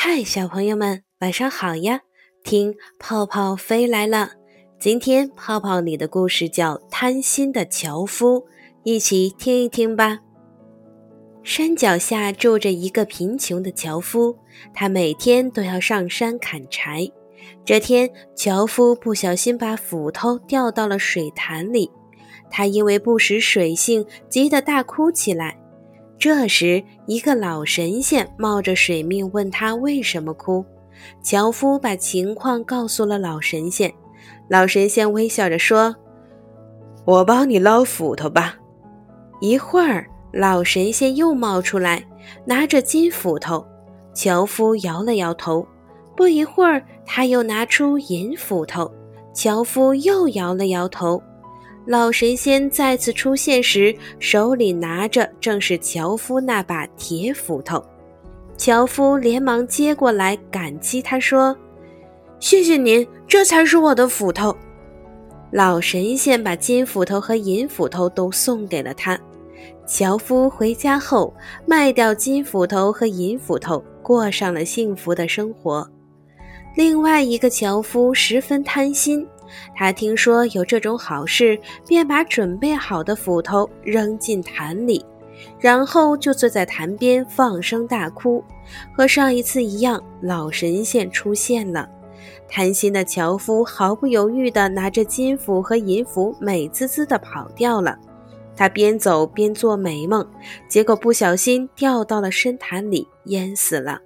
嗨，小朋友们，晚上好呀！听泡泡飞来了。今天泡泡里的故事叫《贪心的樵夫》，一起听一听吧。山脚下住着一个贫穷的樵夫，他每天都要上山砍柴。这天，樵夫不小心把斧头掉到了水潭里，他因为不识水性，急得大哭起来。这时，一个老神仙冒着水命问他为什么哭。樵夫把情况告诉了老神仙。老神仙微笑着说：“我帮你捞斧头吧。”一会儿，老神仙又冒出来，拿着金斧头。樵夫摇了摇头。不一会儿，他又拿出银斧头。樵夫又摇了摇头。老神仙再次出现时，手里拿着正是樵夫那把铁斧头。樵夫连忙接过来，感激他说：“谢谢您，这才是我的斧头。”老神仙把金斧头和银斧头都送给了他。樵夫回家后，卖掉金斧头和银斧头，过上了幸福的生活。另外一个樵夫十分贪心。他听说有这种好事，便把准备好的斧头扔进潭里，然后就坐在潭边放声大哭。和上一次一样，老神仙出现了。贪心的樵夫毫不犹豫地拿着金斧和银斧，美滋滋地跑掉了。他边走边做美梦，结果不小心掉到了深潭里，淹死了。